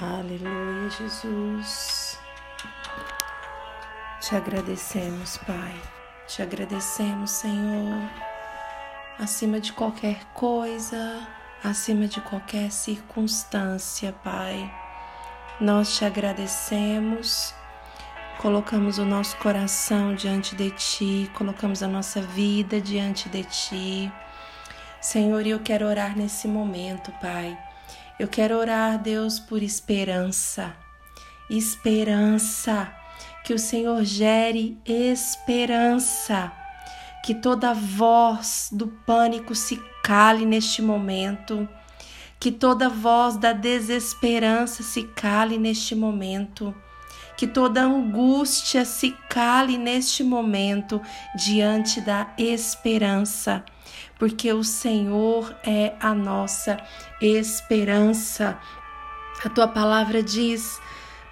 Aleluia, Jesus. Te agradecemos, Pai. Te agradecemos, Senhor. Acima de qualquer coisa, acima de qualquer circunstância, Pai. Nós te agradecemos. Colocamos o nosso coração diante de Ti, colocamos a nossa vida diante de Ti. Senhor, eu quero orar nesse momento, Pai eu quero orar, Deus, por esperança. Esperança. Que o Senhor gere esperança. Que toda voz do pânico se cale neste momento. Que toda voz da desesperança se cale neste momento. Que toda angústia se cale neste momento diante da esperança porque o Senhor é a nossa esperança. A tua palavra diz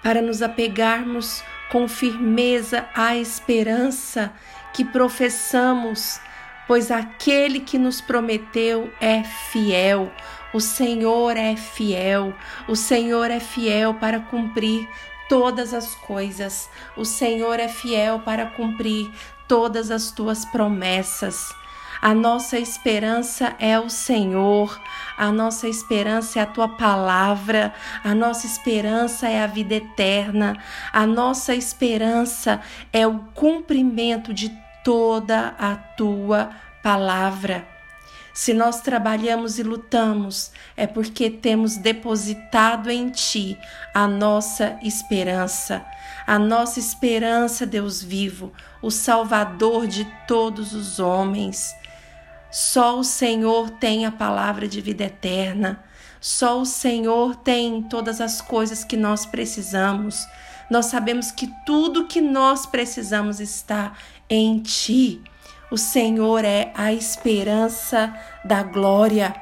para nos apegarmos com firmeza à esperança que professamos, pois aquele que nos prometeu é fiel. O Senhor é fiel, o Senhor é fiel para cumprir todas as coisas. O Senhor é fiel para cumprir todas as tuas promessas. A nossa esperança é o Senhor, a nossa esperança é a tua palavra, a nossa esperança é a vida eterna, a nossa esperança é o cumprimento de toda a tua palavra. Se nós trabalhamos e lutamos, é porque temos depositado em Ti a nossa esperança. A nossa esperança, Deus vivo, o Salvador de todos os homens. Só o Senhor tem a palavra de vida eterna. Só o Senhor tem todas as coisas que nós precisamos. Nós sabemos que tudo que nós precisamos está em Ti. O Senhor é a esperança da glória.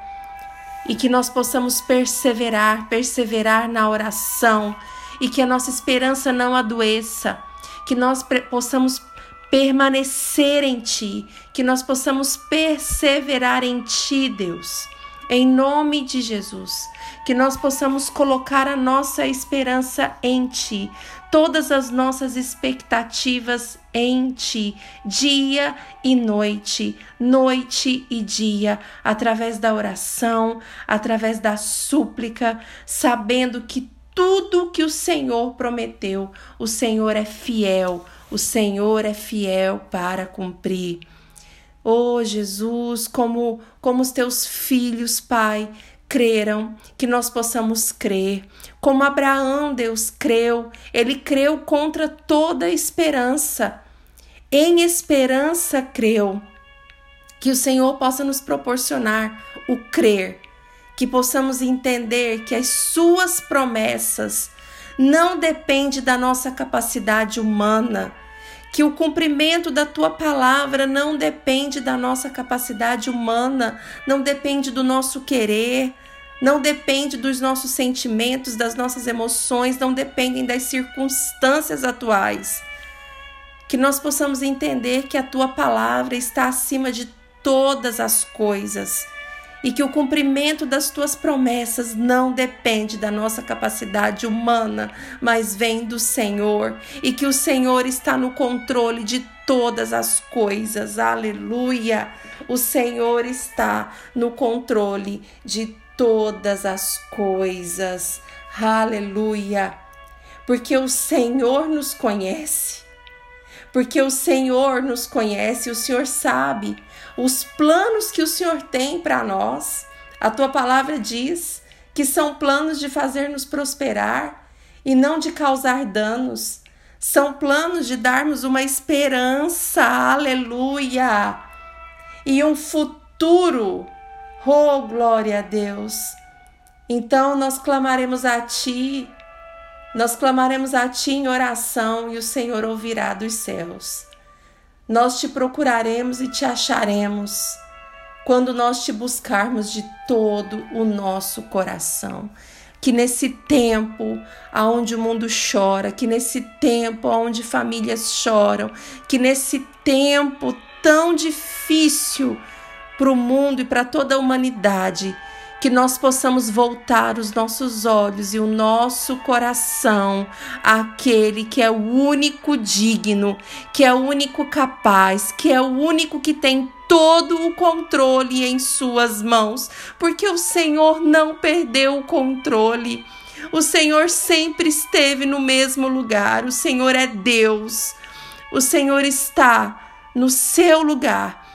E que nós possamos perseverar, perseverar na oração, e que a nossa esperança não adoeça, que nós possamos permanecer em Ti, que nós possamos perseverar em Ti, Deus. Em nome de Jesus, que nós possamos colocar a nossa esperança em Ti, todas as nossas expectativas em Ti, dia e noite, noite e dia, através da oração, através da súplica, sabendo que tudo que o Senhor prometeu, o Senhor é fiel o Senhor é fiel para cumprir. Oh Jesus, como, como os teus filhos, Pai, creram, que nós possamos crer. Como Abraão, Deus creu, ele creu contra toda esperança. Em esperança creu. Que o Senhor possa nos proporcionar o crer, que possamos entender que as suas promessas não depende da nossa capacidade humana, que o cumprimento da tua palavra não depende da nossa capacidade humana, não depende do nosso querer, não depende dos nossos sentimentos, das nossas emoções, não dependem das circunstâncias atuais. Que nós possamos entender que a tua palavra está acima de todas as coisas e que o cumprimento das tuas promessas não depende da nossa capacidade humana, mas vem do Senhor e que o Senhor está no controle de todas as coisas. Aleluia! O Senhor está no controle de todas as coisas. Aleluia! Porque o Senhor nos conhece porque o Senhor nos conhece, o Senhor sabe os planos que o Senhor tem para nós. A tua palavra diz que são planos de fazer-nos prosperar e não de causar danos. São planos de darmos uma esperança, aleluia, e um futuro. Oh, glória a Deus. Então nós clamaremos a Ti nós clamaremos a Ti em oração e o Senhor ouvirá dos céus. Nós te procuraremos e te acharemos quando nós te buscarmos de todo o nosso coração. Que nesse tempo aonde o mundo chora, que nesse tempo aonde famílias choram, que nesse tempo tão difícil para o mundo e para toda a humanidade, que nós possamos voltar os nossos olhos e o nosso coração àquele que é o único digno, que é o único capaz, que é o único que tem todo o controle em suas mãos, porque o Senhor não perdeu o controle. O Senhor sempre esteve no mesmo lugar. O Senhor é Deus. O Senhor está no seu lugar.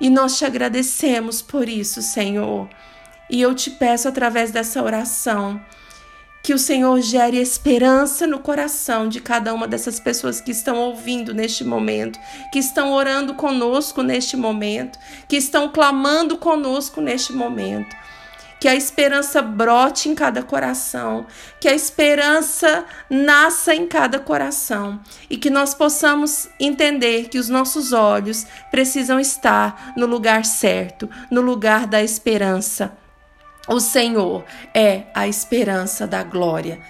E nós te agradecemos por isso, Senhor. E eu te peço através dessa oração que o Senhor gere esperança no coração de cada uma dessas pessoas que estão ouvindo neste momento, que estão orando conosco neste momento, que estão clamando conosco neste momento. Que a esperança brote em cada coração, que a esperança nasça em cada coração e que nós possamos entender que os nossos olhos precisam estar no lugar certo, no lugar da esperança o Senhor é a esperança da glória.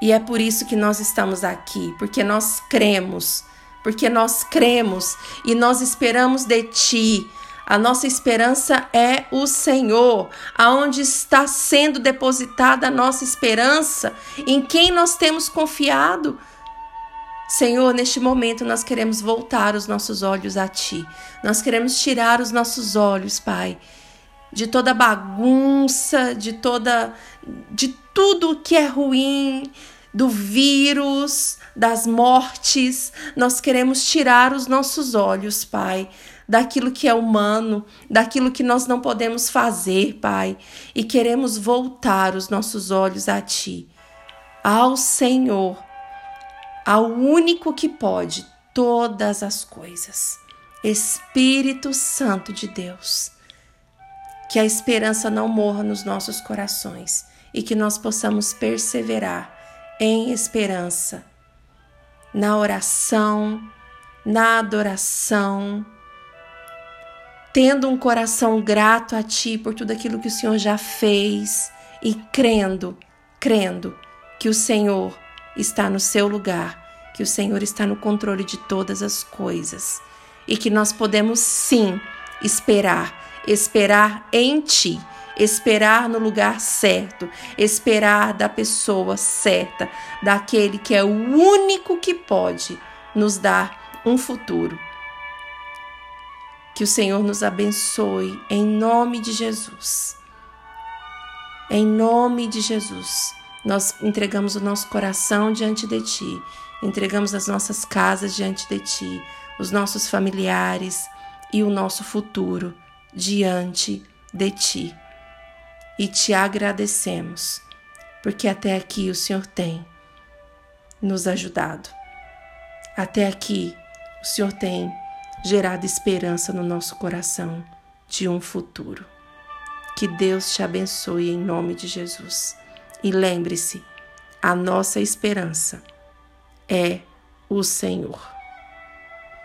E é por isso que nós estamos aqui, porque nós cremos, porque nós cremos e nós esperamos de Ti. A nossa esperança é o Senhor, aonde está sendo depositada a nossa esperança, em quem nós temos confiado. Senhor, neste momento nós queremos voltar os nossos olhos a Ti. Nós queremos tirar os nossos olhos, Pai, de toda bagunça, de toda de tudo que é ruim, do vírus, das mortes. Nós queremos tirar os nossos olhos, Pai, daquilo que é humano, daquilo que nós não podemos fazer, Pai, e queremos voltar os nossos olhos a Ti, ao Senhor, ao único que pode todas as coisas. Espírito Santo de Deus que a esperança não morra nos nossos corações e que nós possamos perseverar em esperança, na oração, na adoração, tendo um coração grato a Ti por tudo aquilo que o Senhor já fez e crendo, crendo que o Senhor está no seu lugar, que o Senhor está no controle de todas as coisas e que nós podemos sim esperar esperar em ti, esperar no lugar certo, esperar da pessoa certa, daquele que é o único que pode nos dar um futuro. Que o Senhor nos abençoe em nome de Jesus. Em nome de Jesus, nós entregamos o nosso coração diante de Ti, entregamos as nossas casas diante de Ti, os nossos familiares e o nosso futuro diante de ti. E te agradecemos, porque até aqui o Senhor tem nos ajudado. Até aqui o Senhor tem gerado esperança no nosso coração de um futuro. Que Deus te abençoe em nome de Jesus. E lembre-se, a nossa esperança é o Senhor.